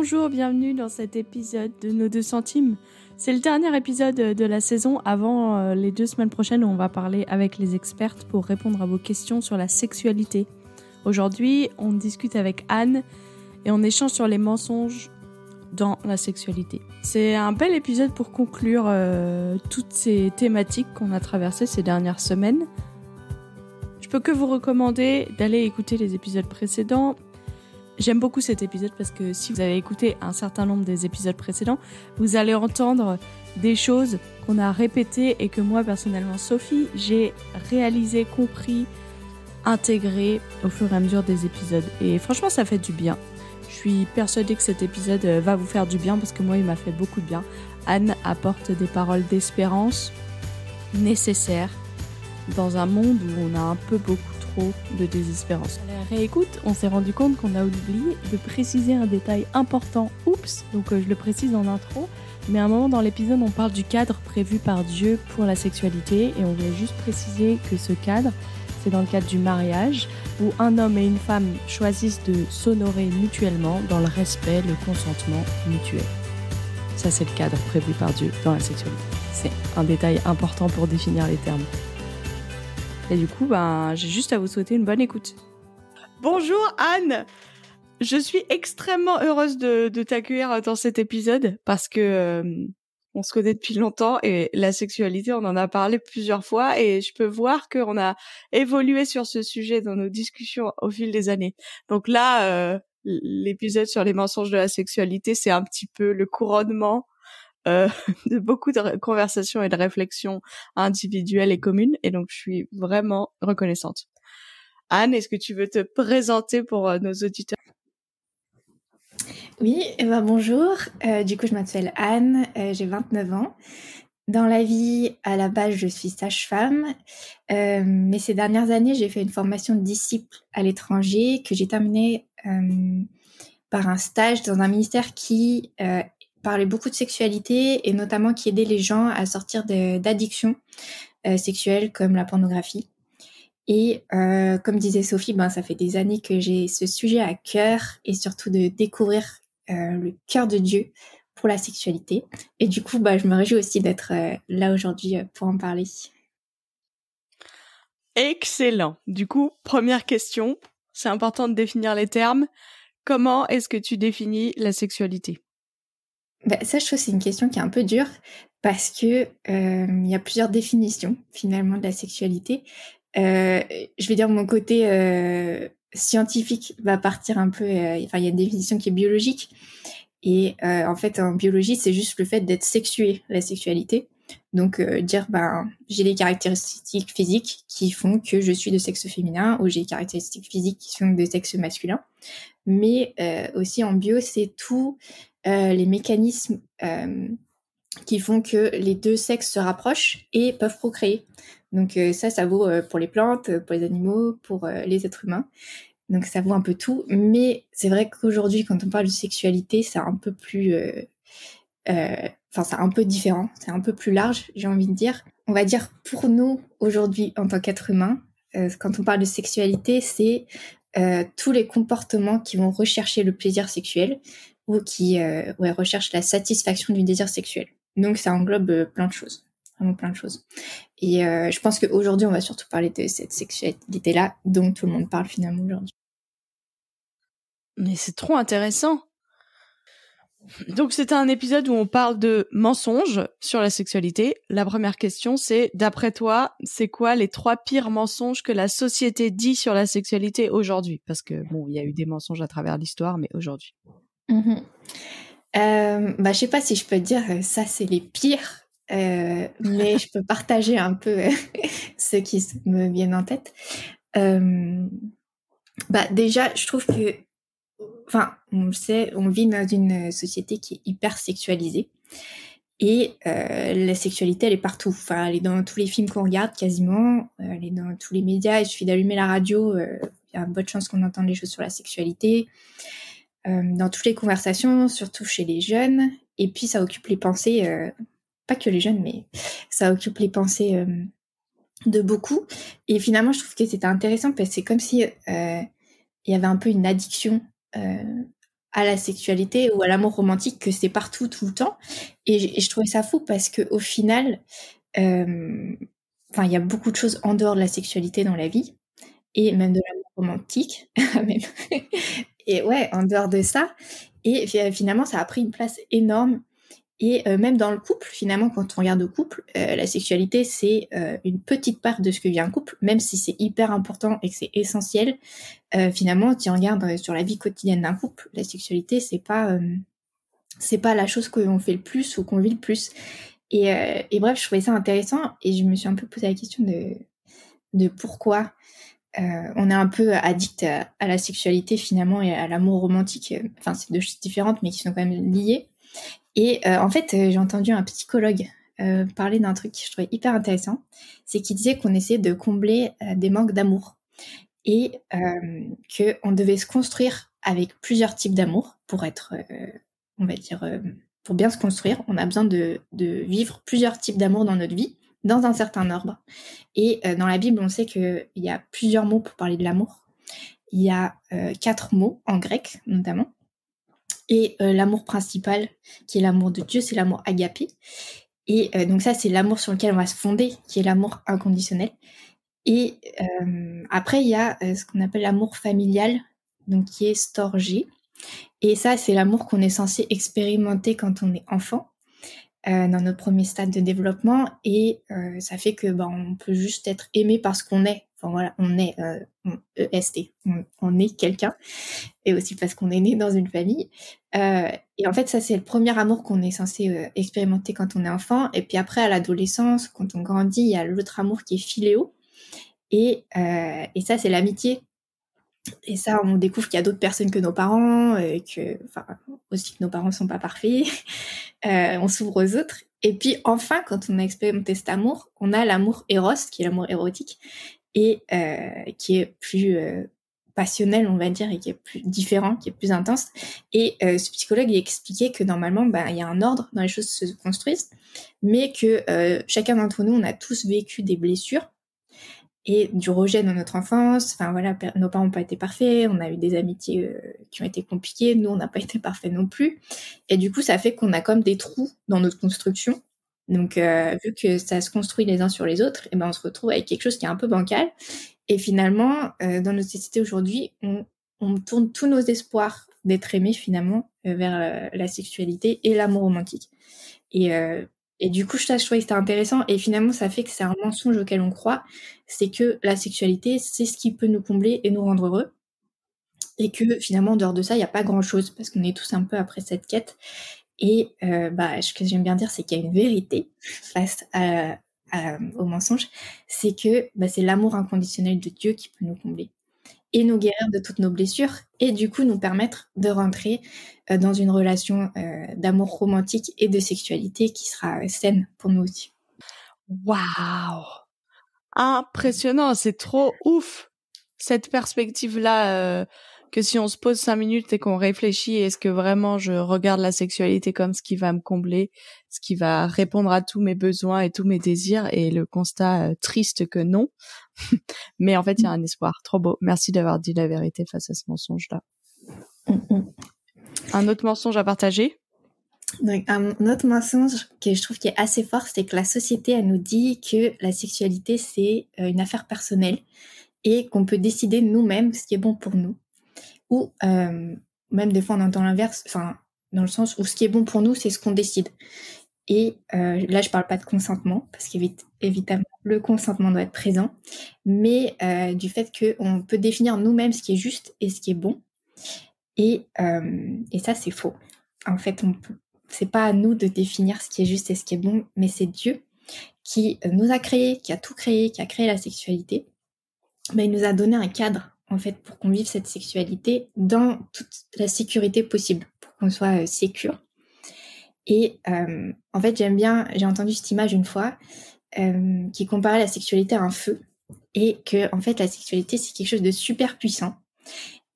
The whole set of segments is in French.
Bonjour, bienvenue dans cet épisode de Nos deux centimes. C'est le dernier épisode de la saison avant euh, les deux semaines prochaines où on va parler avec les expertes pour répondre à vos questions sur la sexualité. Aujourd'hui, on discute avec Anne et on échange sur les mensonges dans la sexualité. C'est un bel épisode pour conclure euh, toutes ces thématiques qu'on a traversées ces dernières semaines. Je peux que vous recommander d'aller écouter les épisodes précédents J'aime beaucoup cet épisode parce que si vous avez écouté un certain nombre des épisodes précédents, vous allez entendre des choses qu'on a répétées et que moi personnellement, Sophie, j'ai réalisé, compris, intégré au fur et à mesure des épisodes. Et franchement, ça fait du bien. Je suis persuadée que cet épisode euh, va vous faire du bien parce que moi, il m'a fait beaucoup de bien. Anne apporte des paroles d'espérance nécessaires dans un monde où on a un peu beaucoup de désespérance. À la réécoute, on s'est rendu compte qu'on a oublié de préciser un détail important. Oups, donc euh, je le précise en intro, mais à un moment dans l'épisode, on parle du cadre prévu par Dieu pour la sexualité et on voulait juste préciser que ce cadre, c'est dans le cadre du mariage où un homme et une femme choisissent de s'honorer mutuellement dans le respect, le consentement mutuel. Ça, c'est le cadre prévu par Dieu dans la sexualité. C'est un détail important pour définir les termes. Et du coup, ben, j'ai juste à vous souhaiter une bonne écoute. Bonjour Anne Je suis extrêmement heureuse de, t'accueillir dans cet épisode parce que euh, on se connaît depuis longtemps et la sexualité, on en a parlé plusieurs fois et je peux voir qu'on a évolué sur ce sujet dans nos discussions au fil des années. Donc là, euh, l'épisode sur les mensonges de la sexualité, c'est un petit peu le couronnement euh, de beaucoup de conversations et de réflexions individuelles et communes. Et donc, je suis vraiment reconnaissante. Anne, est-ce que tu veux te présenter pour euh, nos auditeurs? Oui, eh ben bonjour. Euh, du coup, je m'appelle Anne, j'ai 29 ans. Dans la vie, à la base, je suis sage-femme, mais ces dernières années, j'ai fait une formation de disciple à l'étranger que j'ai terminée par un stage dans un ministère qui parlait beaucoup de sexualité et notamment qui aidait les gens à sortir d'addictions euh, sexuelles comme la pornographie. Et euh, comme disait Sophie, ben, ça fait des années que j'ai ce sujet à cœur et surtout de découvrir euh, le cœur de Dieu pour la sexualité. Et du coup, bah, je me réjouis aussi d'être là aujourd'hui pour en parler. Excellent. Du coup, première question, c'est important de définir les termes. Comment est-ce que tu définis la sexualité? Bah, ça, je trouve c'est une question qui est un peu dure parce que euh, il y a plusieurs définitions finalement de la sexualité. Euh, je vais dire mon côté euh, scientifique va partir un peu. Enfin, il y a une définition qui est biologique et en fait en biologie c'est juste le fait d'être sexué, la sexualité. Donc dire ben j'ai des caractéristiques physiques qui font que je suis de sexe féminin ou j'ai des caractéristiques physiques qui sont de sexe masculin. Mais aussi en bio c'est tout euh, les mécanismes euh, qui font que les deux sexes se rapprochent et peuvent procréer. Donc euh, ça, ça vaut pour les plantes, pour les animaux, pour les êtres humains. Donc ça vaut un peu tout. Mais c'est vrai qu'aujourd'hui, quand on parle de sexualité, c'est un peu plus... Enfin, c'est un peu différent, c'est un peu plus large, j'ai envie de dire. On va dire pour nous, aujourd'hui, en tant qu'être humain, quand on parle de sexualité, c'est tous les comportements qui vont rechercher le plaisir sexuel, ou qui euh, ouais, la satisfaction du désir sexuel. Donc ça englobe euh, plein de choses, vraiment plein de choses. Et euh, je pense qu'aujourd'hui, on va surtout parler de cette sexualité-là dont tout le monde parle finalement aujourd'hui. Mais c'est trop intéressant. Donc c'est un épisode où on parle de mensonges sur la sexualité. La première question c'est, d'après toi, c'est quoi les trois pires mensonges que la société dit sur la sexualité aujourd'hui? Parce que bon, il y a eu des mensonges à travers l'histoire, mais aujourd'hui. Mhm. Euh, bah, je sais pas si je peux dire euh, ça, c'est les pires, euh, mais je peux partager un peu euh, ceux qui me viennent en tête. Bah, déjà, je trouve que, enfin, on sait, on vit dans une société qui est hyper sexualisée. Et la sexualité, elle est partout. Enfin, elle est dans tous les films qu'on regarde quasiment. Elle est dans tous les médias. Il suffit d'allumer la radio. Il y a une bonne chance qu'on entende les choses sur la sexualité. Euh, dans toutes les conversations, surtout chez les jeunes. Et puis ça occupe les pensées, euh, pas que les jeunes, mais ça occupe les pensées euh, de beaucoup. Et finalement, je trouve que c'était intéressant parce que c'est comme si il y avait un peu une addiction à la sexualité ou à l'amour romantique que c'est partout tout le temps. Et, je trouvais ça fou parce que au final, euh, il y a beaucoup de choses en dehors de la sexualité dans la vie et même de l'amour romantique. et ouais, en dehors de ça. Et finalement, ça a pris une place énorme et euh, même dans le couple, finalement, quand on regarde le couple, euh, la sexualité, c'est euh, une petite part de ce que vit un couple, même si c'est hyper important et que c'est essentiel. finalement, si on regarde sur la vie quotidienne d'un couple, la sexualité, c'est pas pas la chose qu'on fait le plus ou qu'on vit le plus. Et, et, bref, je trouvais ça intéressant et je me suis un peu posé la question de, de pourquoi on est un peu addict à, la sexualité finalement et à l'amour romantique. Enfin, c'est deux choses différentes mais qui sont quand même liées. Et euh, en fait, euh, j'ai entendu un psychologue euh, parler d'un truc que je trouvais hyper intéressant. C'est qu'il disait qu'on essayait de combler des manques d'amour et qu'on devait se construire avec plusieurs types d'amour pour être, on va dire, pour bien se construire. On a besoin de, vivre plusieurs types d'amour dans notre vie dans un certain ordre. Et dans la Bible, on sait qu'il y a plusieurs mots pour parler de l'amour. Il y a quatre mots en grec notamment. Et euh, l'amour principal, qui est l'amour de Dieu, c'est l'amour agapé. Et euh, donc ça, c'est l'amour sur lequel on va se fonder, qui est l'amour inconditionnel. Et euh, après, il y a ce qu'on appelle l'amour familial, donc qui est storgé. Et ça, c'est l'amour qu'on est censé expérimenter quand on est enfant, dans notre premier stade de développement. Et ça fait que ben, on peut juste être aimé parce qu'on est Enfin voilà, on est euh, EST, on, est quelqu'un, et aussi parce qu'on est né dans une famille. Euh, et en fait, ça c'est le premier amour qu'on est censé euh, expérimenter quand on est enfant. Et puis après, à l'adolescence, quand on grandit, il y a l'autre amour qui est philéo. Et, euh, et ça, c'est l'amitié. Et ça, on découvre qu'il y a d'autres personnes que nos parents, que, enfin, aussi que nos parents sont pas parfaits. on s'ouvre aux autres. Et puis enfin, quand on a expérimenté cet amour, on a l'amour éros, qui est l'amour érotique, et euh, qui est plus euh, passionnel, on va dire, et qui est plus différent, qui est plus intense. Et euh, ce psychologue il expliquait que normalement, ben, il y a un ordre dans les choses se construisent, mais que chacun d'entre nous, on a tous vécu des blessures et du rejet dans notre enfance. Enfin voilà, nos parents n'ont pas été parfaits, on a eu des amitiés qui ont été compliquées, nous on n'a pas été parfaits non plus. Et du coup, ça fait qu'on a comme des trous dans notre construction donc, euh, vu que ça se construit les uns sur les autres, et eh ben, on se retrouve avec quelque chose qui est un peu bancal. Et finalement, euh, dans notre société aujourd'hui, on, on, tourne tous nos espoirs d'être aimé finalement euh, vers la, sexualité et l'amour romantique. Et, et du coup, je, trouvais que c'était intéressant. Et finalement, ça fait que c'est un mensonge auquel on croit. C'est que la sexualité, c'est ce qui peut nous combler et nous rendre heureux. Et que finalement, en dehors de ça, il n'y a pas grand-chose parce qu'on est tous un peu après cette quête. Et euh, bah, ce que j'aime bien dire, c'est qu'il y a une vérité face à, au mensonge, c'est que bah, c'est l'amour inconditionnel de Dieu qui peut nous combler et nous guérir de toutes nos blessures et du coup nous permettre de rentrer euh, dans une relation euh, d'amour romantique et de sexualité qui sera saine pour nous aussi. Waouh Impressionnant, c'est trop ouf cette perspective-là que si on se pose cinq minutes et qu'on réfléchit, est-ce que vraiment je regarde la sexualité comme ce qui va me combler, ce qui va répondre à tous mes besoins et tous mes désirs, et le constat euh, triste que non. Mais en fait, il y a un espoir. Trop beau. Merci d'avoir dit la vérité face à ce mensonge-là. Un autre mensonge à partager? Un autre mensonge que je trouve qui est assez fort, c'est que la société, elle nous dit que la sexualité, c'est euh, une affaire personnelle et qu'on peut décider nous-mêmes ce qui est bon pour nous ou euh, même des fois on entend l'inverse, enfin dans le sens où ce qui est bon pour nous, c'est ce qu'on décide. Et euh, là, je parle pas de consentement, parce qu'évidemment, le consentement doit être présent, mais euh, du fait qu'on peut définir nous-mêmes ce qui est juste et ce qui est bon. Et, euh, ça, c'est faux. En fait, peut, c'est pas à nous de définir ce qui est juste et ce qui est bon, mais c'est Dieu qui nous a créé, qui a tout créé, qui a créé la sexualité. Mais il nous a donné un cadre en fait, pour qu'on vive cette sexualité dans toute la sécurité possible, pour qu'on soit euh, Et euh, en fait, j'aime bien, j'ai entendu cette image une fois euh, qui comparait la sexualité à un feu et que en fait la sexualité c'est quelque chose de super puissant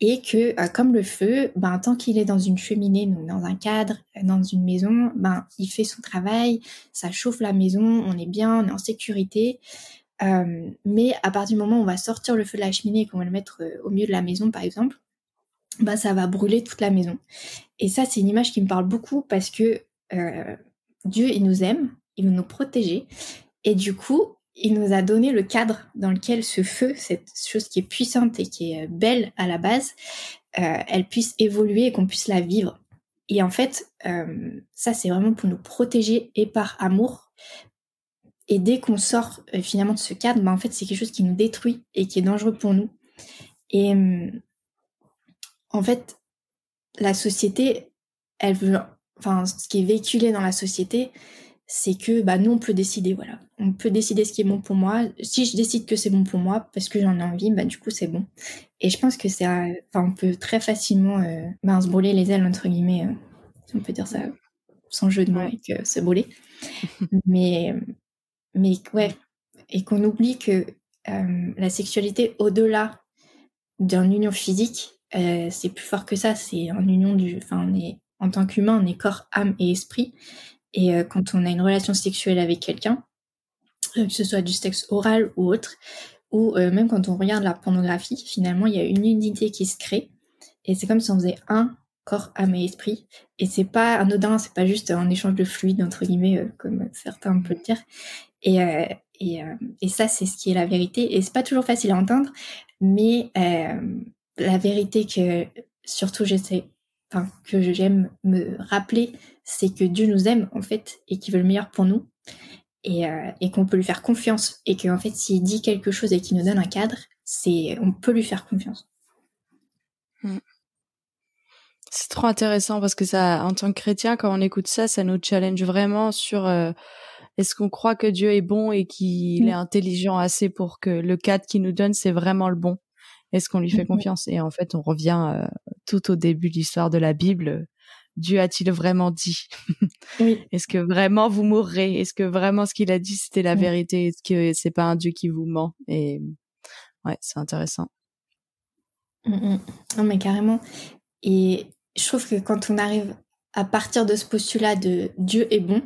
et que euh, comme le feu, ben tant qu'il est dans une cheminée, donc dans un cadre, dans une maison, ben il fait son travail, ça chauffe la maison, on est bien, on est en sécurité. Mais à partir du moment où on va sortir le feu de la cheminée et qu'on va le mettre au milieu de la maison, par exemple, bah ça va brûler toute la maison. Et ça, c'est une image qui me parle beaucoup parce que euh, Dieu, il nous aime, il veut nous protéger. Et du coup, il nous a donné le cadre dans lequel ce feu, cette chose qui est puissante et qui est belle à la base, euh, elle puisse évoluer et qu'on puisse la vivre. Et en fait, euh, ça, c'est vraiment pour nous protéger et par amour. Et dès qu'on sort euh, finalement de ce cadre, bah, en fait, c'est quelque chose qui nous détruit et qui est dangereux pour nous. Et en fait, la société, elle veut, enfin, ce qui est véhiculé dans la société, c'est que bah, nous, on peut décider, voilà. On peut décider ce qui est bon pour moi. Si je décide que c'est bon pour moi, parce que j'en ai envie, bah, du coup, c'est bon. Et je pense que c'est, enfin, on peut très facilement euh, bah, se brûler les ailes, entre guillemets, euh, si on peut dire ça, sans jeu de mots, euh, se brûler. mais, mais ouais, et qu'on oublie que la sexualité, au-delà d'une union physique, c'est plus fort que ça. C'est en union du, enfin, on est en tant qu'humain, on est corps, âme et esprit. Et euh, quand on a une relation sexuelle avec quelqu'un, euh, que ce soit du sexe oral ou autre, ou euh, même quand on regarde la pornographie, finalement, il y a une unité qui se crée. Et c'est comme si on faisait un corps, âme et esprit. Et c'est pas anodin, c'est pas juste un échange de fluide, entre guillemets, comme certains peuvent le dire. Et, et, ça, c'est ce qui est la vérité. Et c'est pas toujours facile à entendre, mais la vérité que surtout j'essaie, enfin, que j'aime me rappeler, c'est que Dieu nous aime en fait et qu'il veut le meilleur pour nous et, euh, et qu'on peut lui faire confiance et qu'en fait s'il dit quelque chose et qu'il nous donne un cadre, c'est on peut lui faire confiance. Hmm. C'est trop intéressant parce que ça, en tant que chrétien, quand on écoute ça, ça nous challenge vraiment sur euh, est-ce qu'on croit que Dieu est bon et qu'il est intelligent assez pour que le cadre qu'il nous donne, c'est vraiment le bon? Est-ce qu'on lui fait confiance? Et en fait, on revient euh, tout au début de l'histoire de la Bible. Dieu a-t-il vraiment dit? Oui. Est-ce que vraiment vous mourrez? Est-ce que vraiment ce qu'il a dit c'était la vérité? Est-ce que c'est pas un Dieu qui vous ment? Et ouais, c'est intéressant. Mmh, mmh. Non mais carrément. Et je trouve que quand on arrive à partir de ce postulat de Dieu est bon,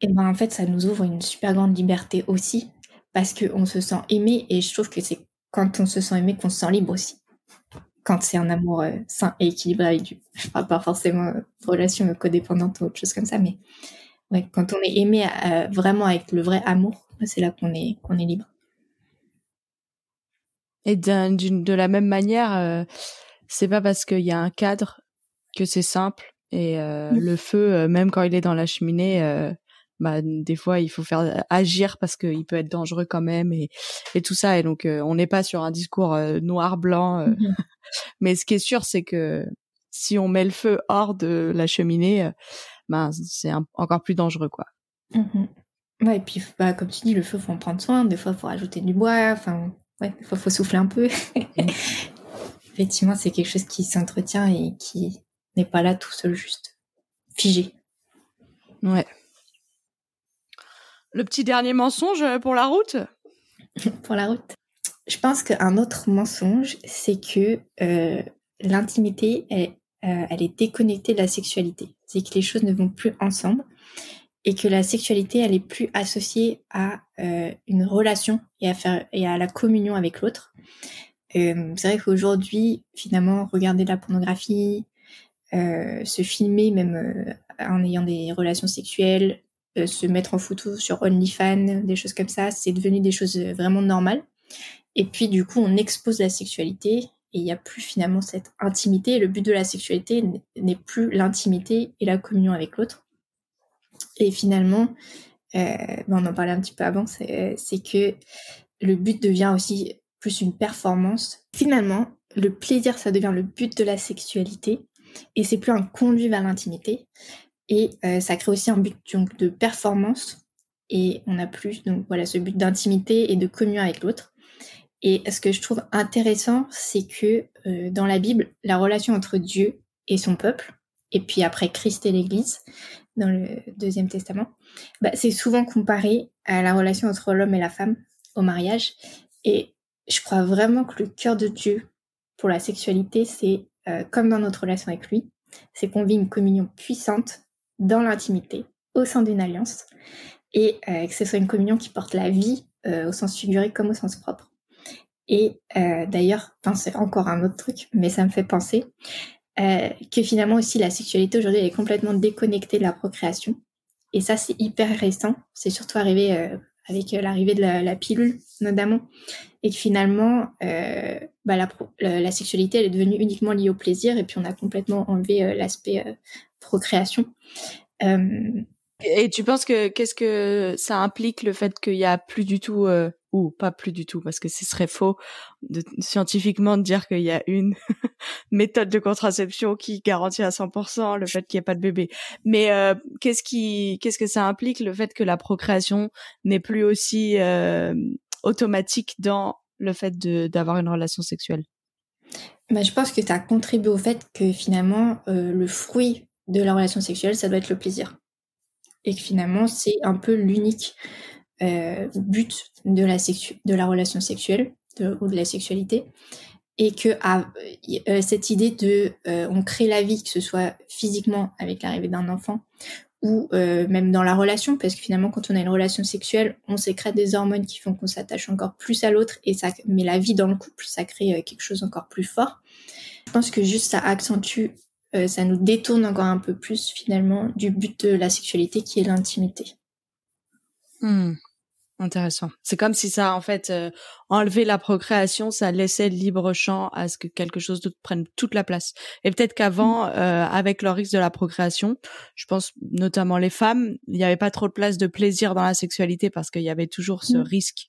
et eh ben en fait ça nous ouvre une super grande liberté aussi parce qu'on se sent aimé et je trouve que c'est quand on se sent aimé qu'on se sent libre aussi quand c'est un amour euh, sain et équilibré avec. Je parle pas forcément de relation codépendante ou autre chose comme ça, mais ouais, quand on est aimé euh, vraiment avec le vrai amour, c'est là qu'on est, qu'on est libre. Et de la même manière, euh, c'est pas parce qu'il y a un cadre que c'est simple. Et le feu, même quand il est dans la cheminée, bah des fois il faut faire agir parce qu'il peut être dangereux quand même et, et tout ça et donc on n'est pas sur un discours noir blanc mmh mais ce qui est sûr, c'est que si on met le feu hors de la cheminée, euh, ben c'est encore plus dangereux, quoi. Mmh ouais, et puis bah, comme tu dis, le feu, faut en prendre soin. Des fois, faut rajouter du bois. Enfin, ouais, des fois, faut souffler un peu. Mmh. Effectivement, c'est quelque chose qui s'entretient et qui n'est pas là tout seul, juste figé. Ouais. Le petit dernier mensonge pour la route Pour la route je pense qu'un autre mensonge, c'est que euh, l'intimité, euh, elle est déconnectée de la sexualité. C'est que les choses ne vont plus ensemble et que la sexualité, elle est plus associée à euh, une relation et à, faire, et à la communion avec l'autre. c'est vrai qu'aujourd'hui, finalement, regarder de la pornographie, se filmer même en ayant des relations sexuelles, se mettre en photo sur OnlyFans, des choses comme ça, c'est devenu des choses vraiment normales. Et puis du coup, on expose la sexualité et il n'y a plus finalement cette intimité. Le but de la sexualité n'est plus l'intimité et la communion avec l'autre. Et finalement, euh, ben, on en parlait un petit peu avant, c'est que le but devient aussi plus une performance. Finalement, le plaisir, ça devient le but de la sexualité et c'est plus un conduit vers l'intimité. Et euh, ça crée aussi un but donc, de performance et on a plus donc voilà ce but d'intimité et de communion avec l'autre. Et ce que je trouve intéressant, c'est que euh, dans la Bible, la relation entre Dieu et son peuple, et puis après Christ et l'Église, dans le Deuxième Testament, bah, c'est souvent comparé à la relation entre l'homme et la femme au mariage. Et je crois vraiment que le cœur de Dieu pour la sexualité, c'est euh, comme dans notre relation avec lui, c'est qu'on vit une communion puissante dans l'intimité, au sein d'une alliance, et euh, que ce soit une communion qui porte la vie au sens figuré comme au sens propre. Et euh, d'ailleurs, c'est encore un autre truc, mais ça me fait penser euh, que finalement aussi la sexualité aujourd'hui est complètement déconnectée de la procréation. Et ça, c'est hyper récent. C'est surtout arrivé euh, avec l'arrivée de la, pilule, notamment. Et que finalement, bah, la, sexualité, elle est devenue uniquement liée au plaisir. Et puis, on a complètement enlevé l'aspect procréation. Et tu penses que qu'est-ce que ça implique le fait qu'il y a plus du tout euh, ou pas plus du tout parce que ce serait faux scientifiquement de dire qu'il y a une méthode de contraception qui garantit à 100% le fait qu'il n'y ait pas de bébé. Mais euh, qu'est-ce qui qu'est-ce que ça implique le fait que la procréation n'est plus aussi euh, automatique dans le fait d'avoir une relation sexuelle? Bah, je pense que ça contribué au fait que finalement le fruit de la relation sexuelle ça doit être le plaisir et que finalement c'est un peu l'unique euh, but de la, relation sexuelle ou de la sexualité et que euh, cette idée de euh, on crée la vie que ce soit physiquement avec l'arrivée d'un enfant ou même dans la relation parce que finalement quand on a une relation sexuelle on sécrète des hormones qui font qu'on s'attache encore plus à l'autre et ça mais la vie dans le couple ça crée quelque chose encore plus fort je pense que juste ça accentue euh, ça nous détourne encore un peu plus finalement du but de la sexualité qui est l'intimité. Hmm. Intéressant. C'est comme si ça, en fait, euh, enlever la procréation, ça laissait libre champ à ce que quelque chose d'autre prenne toute la place. Et peut-être qu'avant, hmm. euh, avec le risque de la procréation, je pense notamment les femmes, il n'y avait pas trop de place de plaisir dans la sexualité parce qu'il y avait toujours ce hmm. risque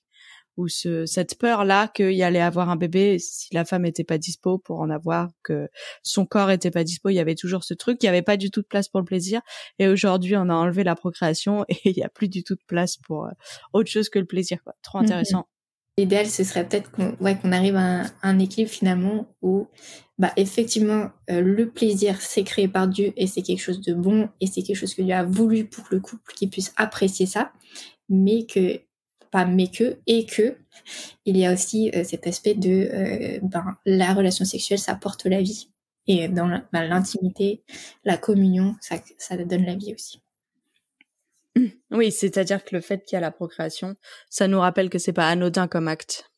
ou ce, cette peur là qu'il allait avoir un bébé si la femme était pas dispo pour en avoir, que son corps était pas dispo, il y avait toujours ce truc, il y avait pas du tout de place pour le plaisir. Et aujourd'hui, on a enlevé la procréation et il y a plus du tout de place pour euh, autre chose que le plaisir. Quoi. Trop intéressant. L'idéal, ce serait peut-être qu'on ouais, qu'on arrive à un, équilibre finalement où, bah, effectivement, euh, le plaisir, c'est créé par Dieu et c'est quelque chose de bon et c'est quelque chose que Dieu a voulu pour le couple qui puisse apprécier ça, mais que pas mais que, et que il y a aussi euh, cet aspect de euh, ben, la relation sexuelle, ça porte la vie. Et dans ben, l'intimité, la, communion, ça, ça donne la vie aussi. Oui, c'est-à-dire que le fait qu'il y a la procréation, ça nous rappelle que c'est pas anodin comme acte.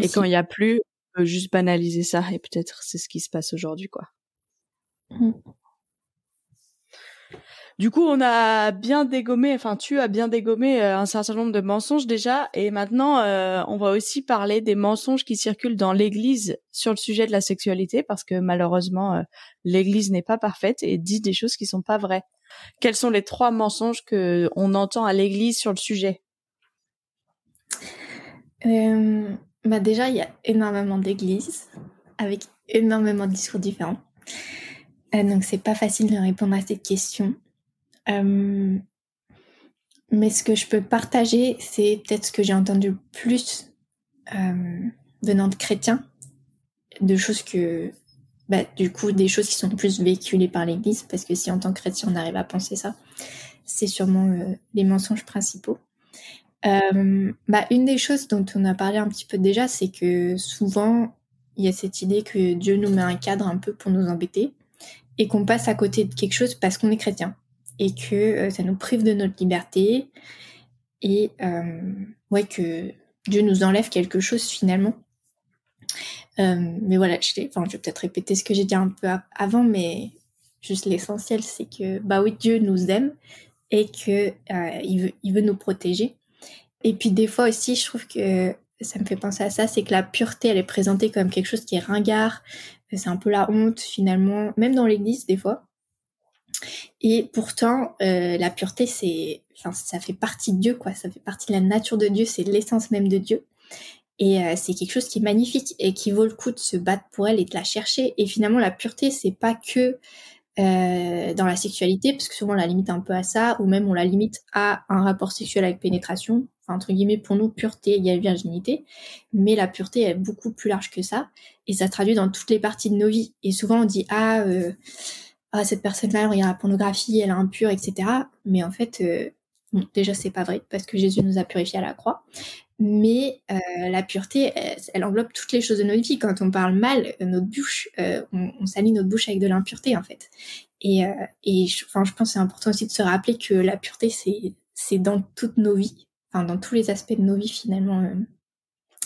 Et quand il y a plus, on peut juste banaliser ça et peut-être c'est ce qui se passe aujourd'hui, quoi. Mmh. Du coup, on a bien dégommé, enfin tu as bien dégommé euh, un certain nombre de mensonges déjà, et maintenant euh, on va aussi parler des mensonges qui circulent dans l'Église sur le sujet de la sexualité, parce que malheureusement euh, l'Église n'est pas parfaite et dit des choses qui sont pas vraies. Quels sont les trois mensonges que on entend à l'Église sur le sujet? Bah déjà, il y a énormément d'églises avec énormément de discours différents. donc c'est pas facile de répondre à cette question. Euh, mais ce que je peux partager, c'est peut-être ce que j'ai entendu plus euh, venant de chrétiens, de choses que, bah, du coup, des choses qui sont plus véhiculées par l'Église, parce que si en tant que chrétien on arrive à penser ça, c'est sûrement euh, les mensonges principaux. Bah, une des choses dont on a parlé un petit peu déjà, c'est que souvent il y a cette idée que Dieu nous met un cadre un peu pour nous embêter et qu'on passe à côté de quelque chose parce qu'on est chrétien et que euh, ça nous prive de notre liberté et euh, ouais que Dieu nous enlève quelque chose finalement. Euh, mais voilà, je, vais peut-être répéter ce que j'ai dit un peu avant, mais juste l'essentiel, c'est que bah oui, Dieu nous aime et que il veut, il veut nous protéger. Et puis des fois aussi, je trouve que ça me fait penser à ça, c'est que la pureté, elle est présentée comme quelque chose qui est ringard. C'est un peu la honte finalement, même dans l'Église des fois. Et pourtant, euh, la pureté, c'est, ça fait partie de Dieu, quoi. Ça fait partie de la nature de Dieu, c'est l'essence même de Dieu. Et euh, c'est quelque chose qui est magnifique et qui vaut le coup de se battre pour elle et de la chercher. Et finalement, la pureté, c'est pas que euh, dans la sexualité, parce que souvent on la limite un peu à ça, ou même on la limite à un rapport sexuel avec pénétration. Enfin, entre guillemets, pour nous, pureté il y a virginité. Mais la pureté est beaucoup plus large que ça. Et ça traduit dans toutes les parties de nos vies. Et souvent on dit, ah, euh, ah, cette personne-là, elle regarde la pornographie, elle est impure, etc. Mais en fait, euh, bon, déjà, c'est pas vrai parce que Jésus nous a purifiés à la croix. Mais euh, la pureté, elle, enveloppe toutes les choses de notre vie. Quand on parle mal, euh, notre bouche, euh, on, on salit notre bouche avec de l'impureté, en fait. Et, euh, et je, enfin, je pense que c'est important aussi de se rappeler que la pureté, c'est, c'est dans toutes nos vies, enfin, dans tous les aspects de nos vies, finalement.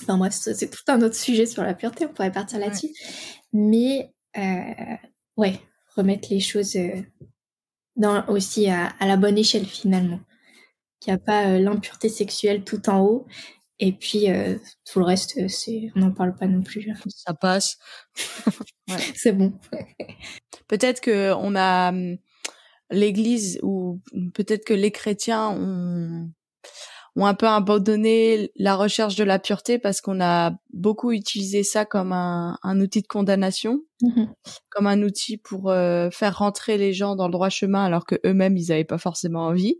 Enfin bref, c'est tout un autre sujet sur la pureté, on pourrait partir là-dessus. Mais euh, ouais, remettre les choses euh, dans, aussi à, la bonne échelle finalement. Qu'il n'y a pas euh, l'impureté sexuelle tout en haut et puis tout le reste, c'est on n'en parle pas non plus. Ça passe. C'est bon. peut-être que on a hum, l'Église ou peut-être que les chrétiens ont ont un peu abandonné la recherche de la pureté parce qu'on a beaucoup utilisé ça comme un, un outil de condamnation, mm-hmm. comme un outil pour euh, faire rentrer les gens dans le droit chemin alors que eux-mêmes ils n'avaient pas forcément envie.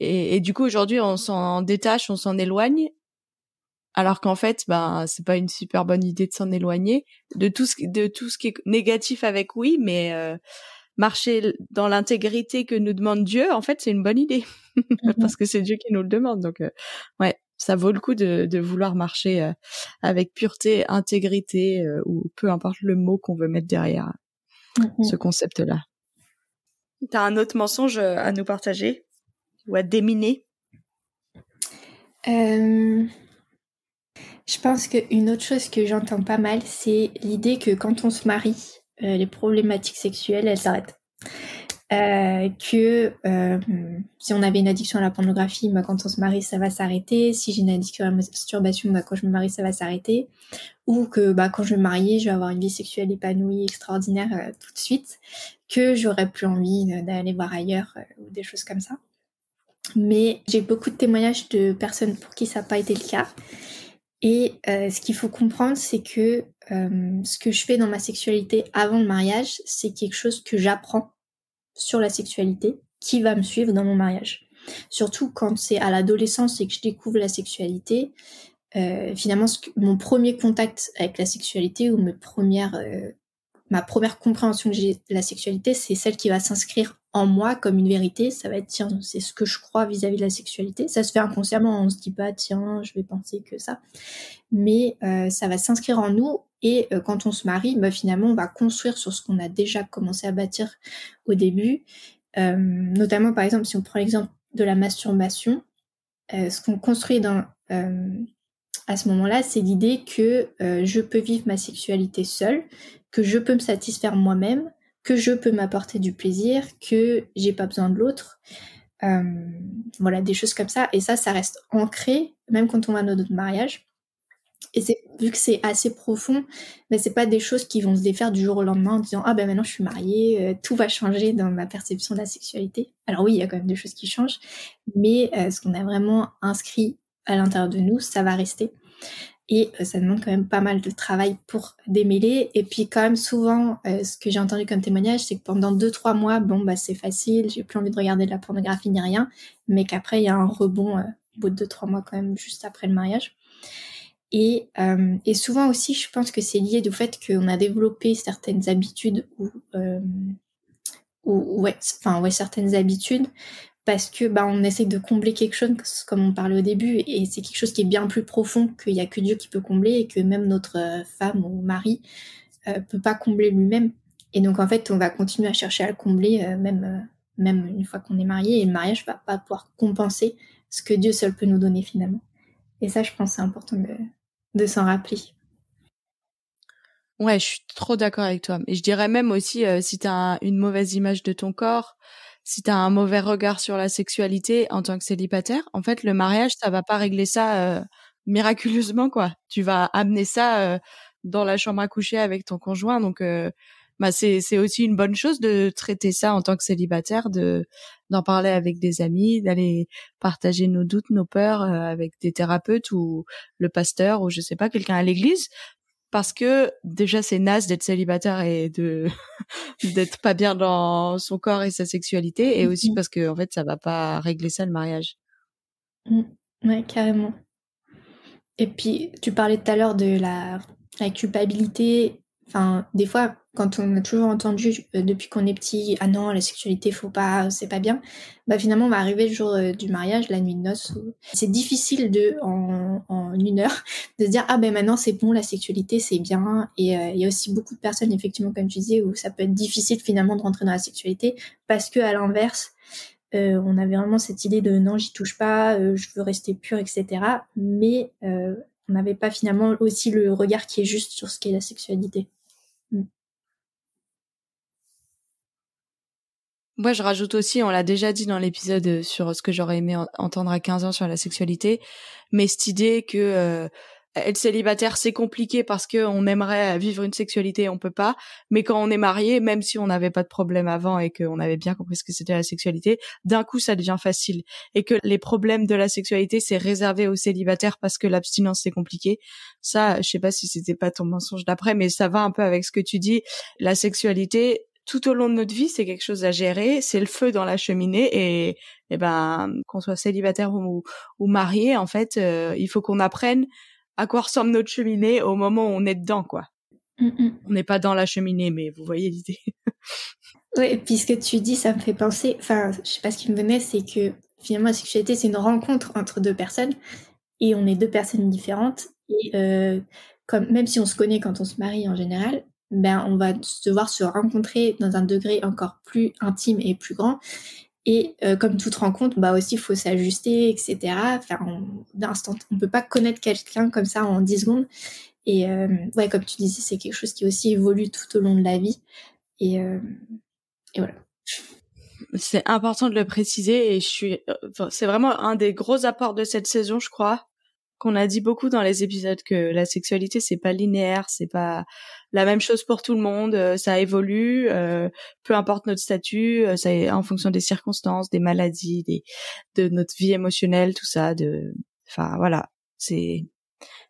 Et, et du coup aujourd'hui on s'en détache, on s'en éloigne, alors qu'en fait ben c'est pas une super bonne idée de s'en éloigner de tout ce de tout ce qui est négatif avec oui, mais euh, marcher dans l'intégrité que nous demande Dieu, en fait, c'est une bonne idée. Mmh parce que c'est Dieu qui nous le demande. Donc, euh, ouais, ça vaut le coup de, de vouloir marcher euh, avec pureté, intégrité euh, ou peu importe le mot qu'on veut mettre derrière mmh ce concept-là. T'as un autre mensonge à nous partager? Ou à déminer? Je pense qu'une autre chose que j'entends pas mal, c'est l'idée que quand on se marie, euh, les problématiques sexuelles, elles s'arrêtent. Euh, que euh, si on avait une addiction à la pornographie, bah, quand on se marie, ça va s'arrêter. Si j'ai une addiction à la masturbation, bah, quand je me marie, ça va s'arrêter. Ou que bah, quand je me marie, je vais avoir une vie sexuelle épanouie, extraordinaire tout de suite. Que j'aurais plus envie d'aller voir ailleurs ou des choses comme ça. Mais j'ai beaucoup de témoignages de personnes pour qui ça n'a pas été le cas. Et ce qu'il faut comprendre, c'est que euh, ce que je fais dans ma sexualité avant le mariage, c'est quelque chose que j'apprends sur la sexualité qui va me suivre dans mon mariage. Surtout quand c'est à l'adolescence et que je découvre la sexualité, euh, finalement, mon premier contact avec la sexualité ou euh, ma première compréhension que j'ai de la sexualité, c'est celle qui va s'inscrire en moi comme une vérité. Ça va être, tiens, c'est ce que je crois vis-à-vis de la sexualité. Ça se fait inconsciemment, on se dit pas, tiens, je vais penser que ça. Mais ça va s'inscrire en nous et euh, quand on se marie, bah, finalement, on va construire sur ce qu'on a déjà commencé à bâtir au début. Euh, notamment, par exemple, si on prend l'exemple de la masturbation, euh, ce qu'on construit dans, à ce moment-là, c'est l'idée que je peux vivre ma sexualité seule, que je peux me satisfaire moi-même, que je peux m'apporter du plaisir, que j'ai pas besoin de l'autre. voilà, des choses comme ça. Et ça, ça reste ancré, même quand on va à notre mariage. Et vu que c'est assez profond, mais c'est pas des choses qui vont se défaire du jour au lendemain en disant ah ben maintenant je suis mariée, euh, tout va changer dans ma perception de la sexualité. Alors oui, il y a quand même des choses qui changent, mais euh, ce qu'on a vraiment inscrit à l'intérieur de nous, ça va rester. Et euh, ça demande quand même pas mal de travail pour démêler. Et puis quand même souvent, ce que j'ai entendu comme témoignage, c'est que pendant deux trois mois, bon bah c'est facile, j'ai plus envie de regarder de la pornographie ni rien, mais qu'après il y a un rebond au bout de deux trois mois quand même juste après le mariage. Et, euh, et, souvent aussi, je pense que c'est lié au fait qu'on a développé certaines habitudes ou, euh, ou ouais, enfin ouais, certaines habitudes parce que bah on essaie de combler quelque chose comme on parlait au début et c'est quelque chose qui est bien plus profond qu'il y a que Dieu qui peut combler et que même notre euh, femme ou mari euh, peut pas combler lui-même. Et donc en fait, on va continuer à chercher à le combler euh, même même une fois qu'on est marié et le mariage va pas pouvoir compenser ce que Dieu seul peut nous donner finalement. Et ça, je pense, c'est important de, de s'en rappeler. Ouais, je suis trop d'accord avec toi. Et je dirais même aussi, euh, si tu as une mauvaise image de ton corps, si tu as un mauvais regard sur la sexualité en tant que célibataire, en fait, le mariage, ça va pas régler ça euh, miraculeusement, quoi. Tu vas amener ça euh, dans la chambre à coucher avec ton conjoint. Donc, bah c'est c'est aussi une bonne chose de traiter ça en tant que célibataire, de d'en parler avec des amis, d'aller partager nos doutes, nos peurs euh, avec des thérapeutes ou le pasteur ou je sais pas quelqu'un à l'église parce que déjà c'est naze d'être célibataire et de d'être pas bien dans son corps et sa sexualité et aussi mmh parce que en fait ça va pas régler ça le mariage. Mmh. Ouais, carrément. Et puis tu parlais tout à l'heure de la, la culpabilité. Enfin, des fois, quand on a toujours entendu euh, depuis qu'on est petit, ah non, la sexualité, faut pas, c'est pas bien, bah finalement on va arriver le jour euh, du mariage, la nuit de noces. C'est difficile de, en, une heure, de se dire ah ben maintenant c'est bon, la sexualité c'est bien. Et euh, il y a aussi beaucoup de personnes effectivement comme tu disais où ça peut être difficile finalement de rentrer dans la sexualité parce que à l'inverse, on avait vraiment cette idée de non j'y touche pas, je veux rester pure, etc. Mais on n'avait pas finalement aussi le regard qui est juste sur ce qu'est la sexualité. Moi, je rajoute aussi, on l'a déjà dit dans l'épisode sur ce que j'aurais aimé entendre à 15 ans sur la sexualité, mais cette idée que euh, être célibataire c'est compliqué parce que on aimerait vivre une sexualité on peut pas. Mais quand on est marié même si on n'avait pas de problème avant et qu'on avait bien compris ce que c'était la sexualité d'un coup ça devient facile. Et que les problèmes de la sexualité c'est réservé aux célibataires parce que l'abstinence c'est compliqué. Ça je sais pas si c'était pas ton mensonge d'après mais ça va un peu avec ce que tu dis. La sexualité tout au long de notre vie, c'est quelque chose à gérer, c'est le feu dans la cheminée et, et ben qu'on soit célibataire ou, ou marié, en fait, euh, il faut qu'on apprenne à quoi ressemble notre cheminée au moment où on est dedans, quoi. Mm, mm. On n'est pas dans la cheminée, mais vous voyez l'idée. oui, et puis ce que tu dis, ça me fait penser, enfin, je sais pas ce qui me venait, c'est que finalement, la sexualité, c'est une rencontre entre deux personnes, et on est deux personnes différentes, et euh, comme, même si on se connaît quand on se marie en général, ben, on va devoir se rencontrer dans un degré encore plus intime et plus grand. Et euh, comme toute rencontre, bah aussi, il faut s'ajuster, etc. Enfin, d'instant, on peut pas connaître quelqu'un comme ça en 10 secondes. Et euh, ouais, comme tu disais, c'est quelque chose qui aussi évolue tout au long de la vie. Et, euh, et voilà. C'est important de le préciser et je suis, c'est vraiment un des gros apports de cette saison, je crois, qu'on a dit beaucoup dans les épisodes que la sexualité c'est pas linéaire, c'est pas la même chose pour tout le monde, euh, ça évolue, euh, peu importe notre statut, euh, ça est en fonction des circonstances, des maladies, des de notre vie émotionnelle, tout ça, de, enfin voilà, c'est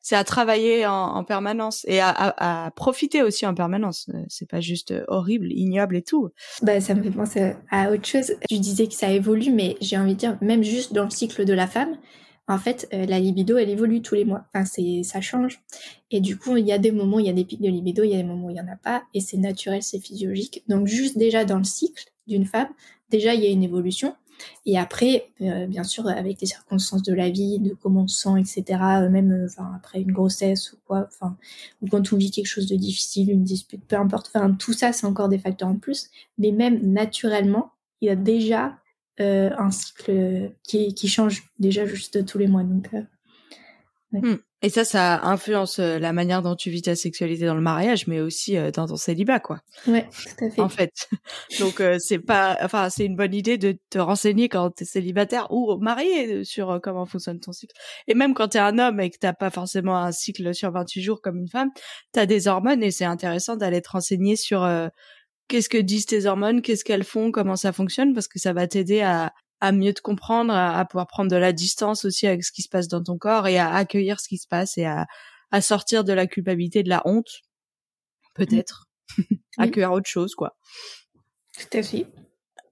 c'est à travailler en, permanence et à, à, profiter aussi en permanence. C'est pas juste horrible, ignoble et tout. Bah, ça me fait penser à autre chose. Tu disais que ça évolue, mais j'ai envie de dire, même juste dans le cycle de la femme, en fait, euh, la libido, elle évolue tous les mois. Enfin, c'est, ça change. Et du coup, il y a des moments où il y a des pics de libido, il y a des moments où il y en a pas, et c'est naturel, c'est physiologique. Donc, juste déjà dans le cycle d'une femme, déjà, il y a une évolution. Et après, euh, bien sûr, avec les circonstances de la vie, de comment on se sent, etc., euh, même enfin, après une grossesse ou quoi, enfin, ou quand on vit quelque chose de difficile, une dispute, peu importe, enfin, tout ça, c'est encore des facteurs en plus. Mais même naturellement, il y a déjà euh, un cycle qui, qui, change déjà juste tous les mois. Donc, euh, hmm. Et ça, ça influence euh, la manière dont tu vis ta sexualité dans le mariage, mais aussi dans ton célibat, quoi. Ouais, tout à fait. En fait, donc c'est pas, enfin, c'est une bonne idée de te renseigner quand t'es célibataire ou marié sur comment fonctionne ton cycle. Et même quand t'es un homme et que t'as pas forcément un cycle sur 28 jours comme une femme, t'as des hormones et c'est intéressant d'aller te renseigner sur qu'est-ce que disent tes hormones, qu'est-ce qu'elles font, comment ça fonctionne, parce que ça va t'aider à, à mieux te comprendre, à, pouvoir prendre de la distance aussi avec ce qui se passe dans ton corps et à accueillir ce qui se passe et à, à sortir de la culpabilité, de la honte, peut-être, accueillir autre chose, quoi. Tout à fait.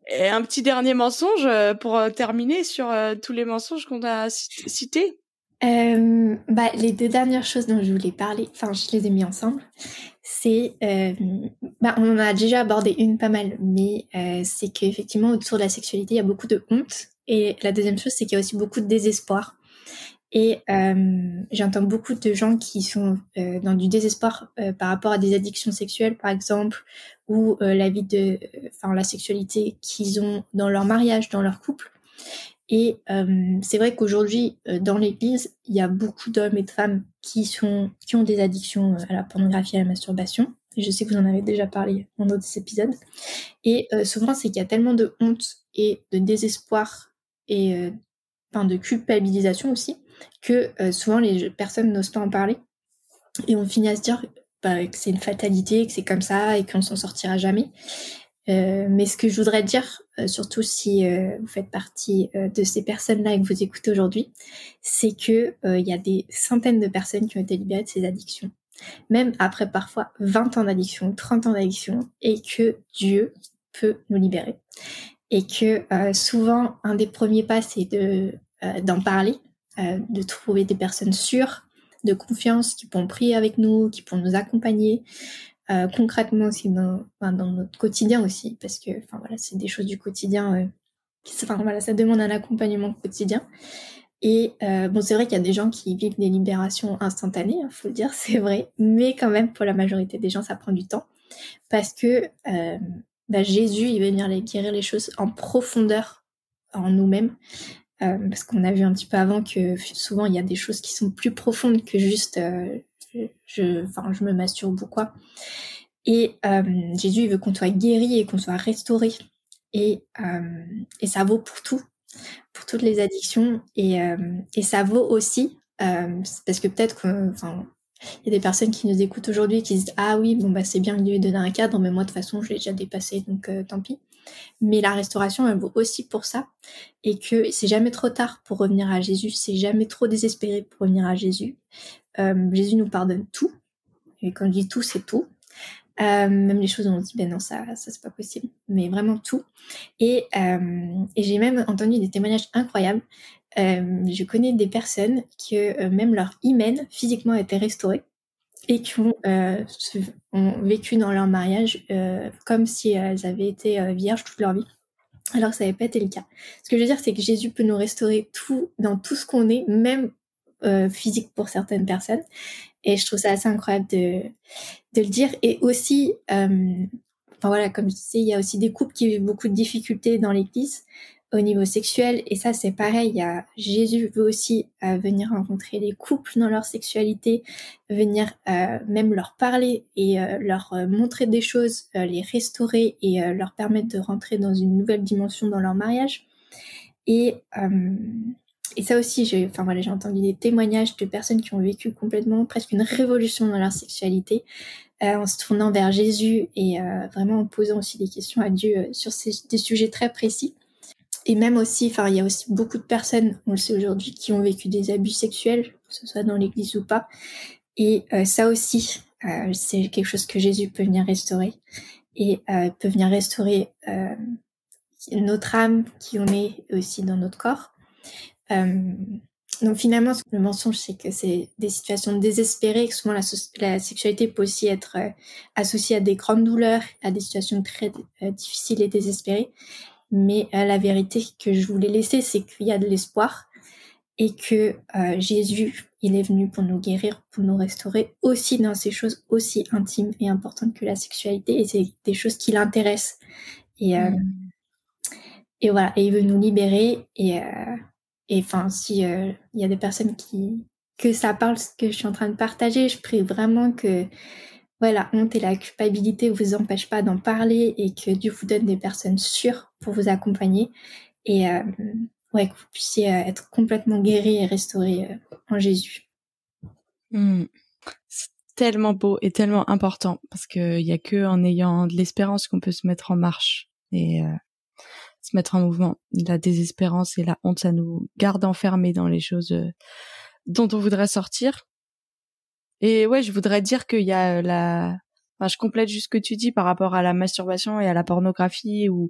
Et un petit dernier mensonge euh, pour euh, terminer sur euh, tous les mensonges qu'on a cités. Euh, bah, les deux dernières choses dont je voulais parler, enfin, je les ai mis ensemble. C'est, euh, bah, on en a déjà abordé une pas mal, mais euh, c'est qu'effectivement autour de la sexualité, il y a beaucoup de honte. Et la deuxième chose, c'est qu'il y a aussi beaucoup de désespoir. Et euh, j'entends beaucoup de gens qui sont dans du désespoir par rapport à des addictions sexuelles, par exemple, ou la vie de, enfin, la sexualité qu'ils ont dans leur mariage, dans leur couple. Et euh, c'est vrai qu'aujourd'hui, euh, dans l'Église, il y a beaucoup d'hommes et de femmes qui, sont, qui ont des addictions euh, à la pornographie et à la masturbation. je sais que vous en avez déjà parlé dans d'autres épisodes. Et souvent, c'est qu'il y a tellement de honte et de désespoir et enfin, de culpabilisation aussi que souvent les personnes n'osent pas en parler. Et on finit à se dire bah, que c'est une fatalité, que c'est comme ça et qu'on s'en sortira jamais. Mais ce que je voudrais dire, euh, surtout si euh, vous faites partie de ces personnes-là et que vous écoutez aujourd'hui, c'est que il y a des centaines de personnes qui ont été libérées de ces addictions, même après parfois 20 ans d'addiction, 30 ans d'addiction, et que Dieu peut nous libérer. Et que souvent, un des premiers pas, c'est de d'en parler, de trouver des personnes sûres, de confiance, qui pourront prier avec nous, qui pourront nous accompagner, euh, concrètement aussi dans, dans notre quotidien aussi, parce que enfin voilà, c'est des choses du quotidien. Euh, qui, enfin voilà, ça demande un accompagnement quotidien. Et euh, bon, c'est vrai qu'il y a des gens qui vivent des libérations instantanées, il hein, faut le dire, c'est vrai, mais quand même pour la majorité des gens, ça prend du temps, parce que bah, Jésus, il va venir les guérir les choses en profondeur en nous-mêmes. parce qu'on a vu un petit peu avant que souvent il y a des choses qui sont plus profondes que juste je, enfin, je me masturbe ou quoi. Et Jésus il veut qu'on soit guéri et qu'on soit restauré. Et, et ça vaut pour tout, pour toutes les addictions. Et, et ça vaut aussi, parce que peut-être que, enfin, il y a des personnes qui nous écoutent aujourd'hui qui disent ah oui bon bah c'est bien Dieu ait donné un cadre mais moi de toute façon je l'ai déjà dépassé donc euh, tant pis mais la restauration elle vaut aussi pour ça et que c'est jamais trop tard pour revenir à Jésus c'est jamais trop désespéré pour revenir à Jésus euh, Jésus nous pardonne tout. Et quand je dis tout c'est tout. Euh, même les choses où on dit ben non ça ça c'est pas possible. Mais vraiment tout. Et, et j'ai même entendu des témoignages incroyables. Euh, je connais des personnes que euh, même leur hymen physiquement a été restauré et qui ont, euh, vécu dans leur mariage comme si elles avaient été vierges toute leur vie. Alors ça n'avait pas été le cas. Ce que je veux dire, c'est que Jésus peut nous restaurer tout dans tout ce qu'on est, même physique pour certaines personnes. Et je trouve ça assez incroyable de, le dire. Et aussi, enfin voilà, comme je disais, il y a aussi des couples qui vivent beaucoup de difficultés dans l'Église au niveau sexuel. Et ça, c'est pareil. Il y a, Jésus veut aussi euh, venir rencontrer les couples dans leur sexualité, venir euh, même leur parler et euh, leur montrer des choses, les restaurer et leur permettre de rentrer dans une nouvelle dimension dans leur mariage. Et, et ça aussi, j'ai, enfin voilà, entendu des témoignages de personnes qui ont vécu complètement presque une révolution dans leur sexualité. en se tournant vers Jésus et vraiment en posant aussi des questions à Dieu sur ces, des sujets très précis et même aussi, enfin, il y a aussi beaucoup de personnes, on le sait aujourd'hui, qui ont vécu des abus sexuels, que ce soit dans l'église ou pas. Et euh, ça aussi, euh, c'est quelque chose que Jésus peut venir restaurer et euh, peut venir restaurer euh, notre âme qui on est aussi dans notre corps. Euh, donc finalement, le mensonge, c'est que c'est des situations désespérées, que souvent la, la sexualité peut aussi être associée à des grandes douleurs, à des situations très difficiles et désespérées. Mais euh, la vérité que je voulais laisser, c'est qu'il y a de l'espoir et que euh, Jésus, il est venu pour nous guérir, pour nous restaurer aussi dans ces choses aussi intimes et importantes que la sexualité. Et c'est des choses qui l'intéressent. Et, euh, mm. et voilà, et il veut nous libérer. Et enfin, si il y a des personnes qui que ça parle, ce que je suis en train de partager, je prie vraiment que la honte et la culpabilité vous empêchent pas d'en parler et que Dieu vous donne des personnes sûres pour vous accompagner et euh, ouais, que vous puissiez euh, être complètement guéri et restauré euh, en Jésus. Mmh. C'est tellement beau et tellement important parce qu'il y a que en ayant de l'espérance qu'on peut se mettre en marche et se mettre en mouvement. La désespérance et la honte, ça nous garde enfermés dans les choses dont on voudrait sortir et ouais, je voudrais dire qu'il y a la, enfin, je complète juste ce que tu dis par rapport à la masturbation et à la pornographie ou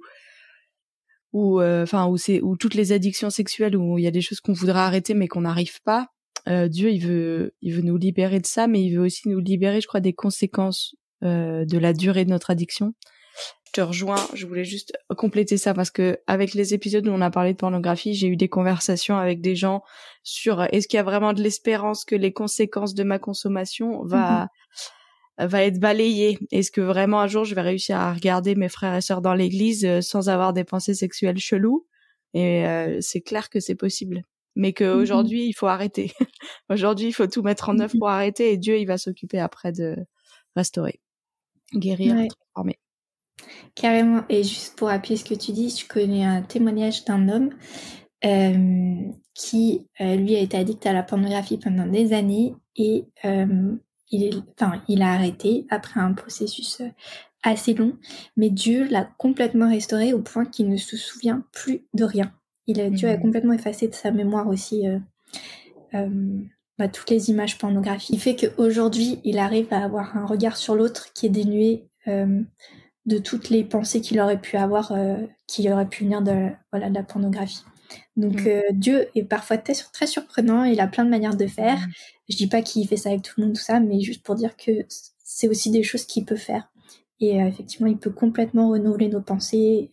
ou euh, enfin où c'est où toutes les addictions sexuelles où il y a des choses qu'on voudrait arrêter mais qu'on n'arrive pas. Euh, Dieu, il veut il veut nous libérer de ça, mais il veut aussi nous libérer, je crois, des conséquences euh, de la durée de notre addiction te rejoins. Je voulais juste compléter ça parce que avec les épisodes où on a parlé de pornographie, j'ai eu des conversations avec des gens sur euh, est-ce qu'il y a vraiment de l'espérance que les conséquences de ma consommation va mm-hmm. va être balayées? Est-ce que vraiment un jour je vais réussir à regarder mes frères et sœurs dans l'église euh, sans avoir des pensées sexuelles cheloues? Et euh, c'est clair que c'est possible. Mais qu'aujourd'hui, mm-hmm. il faut arrêter. aujourd'hui, il faut tout mettre en œuvre mm-hmm. pour arrêter et Dieu, il va s'occuper après de restaurer, guérir, transformer. Carrément. Et juste pour appuyer ce que tu dis, je connais un témoignage d'un homme euh, qui, euh, lui, a été addict à la pornographie pendant des années et euh, il, est, enfin, il a arrêté après un processus assez long, mais Dieu l'a complètement restauré au point qu'il ne se souvient plus de rien. Il a, Dieu a mmh. complètement effacé de sa mémoire aussi bah, toutes les images pornographiques. Il fait qu'aujourd'hui, il arrive à avoir un regard sur l'autre qui est dénué de toutes les pensées qu'il aurait pu avoir, euh, qui aurait pu venir de, voilà, de la pornographie. Donc mm. euh, Dieu est parfois très, très surprenant, il a plein de manières de faire. Mm. Je dis pas qu'il fait ça avec tout le monde, tout ça, mais juste pour dire que c'est aussi des choses qu'il peut faire. Et euh, effectivement, il peut complètement renouveler nos pensées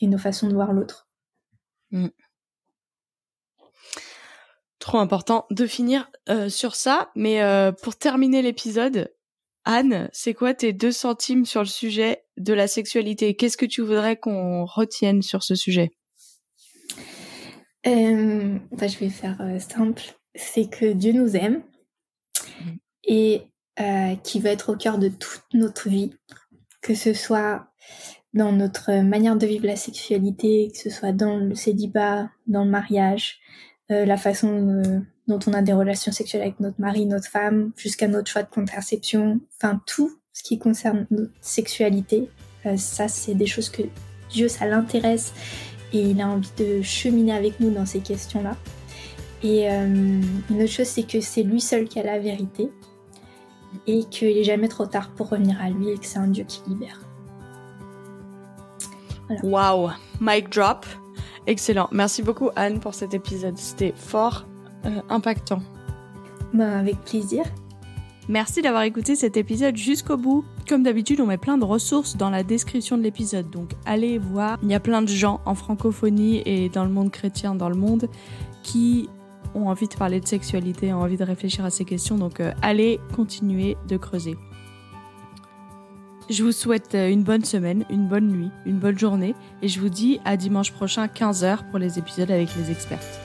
et nos façons de voir l'autre. Mm. Trop important de finir sur ça, mais pour terminer l'épisode, Anne, c'est quoi tes deux centimes sur le sujet de la sexualité? Qu'est-ce que tu voudrais qu'on retienne sur ce sujet? Euh, bah, Je vais faire simple. C'est que Dieu nous aime mm. et qui va être au cœur de toute notre vie, que ce soit dans notre manière de vivre la sexualité, que ce soit dans le célibat, dans le mariage, euh, la façon euh, dont on a des relations sexuelles avec notre mari, notre femme, jusqu'à notre choix de contraception, enfin tout ce qui concerne notre sexualité, euh, ça c'est des choses que Dieu ça l'intéresse et il a envie de cheminer avec nous dans ces questions-là. Et une autre chose c'est que c'est lui seul qui a la vérité et qu'il n'est jamais trop tard pour revenir à lui et que c'est un Dieu qui libère. Wow, mic drop. Excellent. Merci beaucoup Anne pour cet épisode. C'était fort euh, impactant. Ben, avec plaisir. Merci d'avoir écouté cet épisode jusqu'au bout. Comme d'habitude, on met plein de ressources dans la description de l'épisode, donc allez voir. Il y a plein de gens en francophonie et dans le monde chrétien, dans le monde, qui ont envie de parler de sexualité, ont envie de réfléchir à ces questions, donc euh, allez continuer de creuser. Je vous souhaite euh, une bonne semaine, une bonne nuit, une bonne journée et je vous dis à dimanche prochain 15h pour les épisodes avec les experts.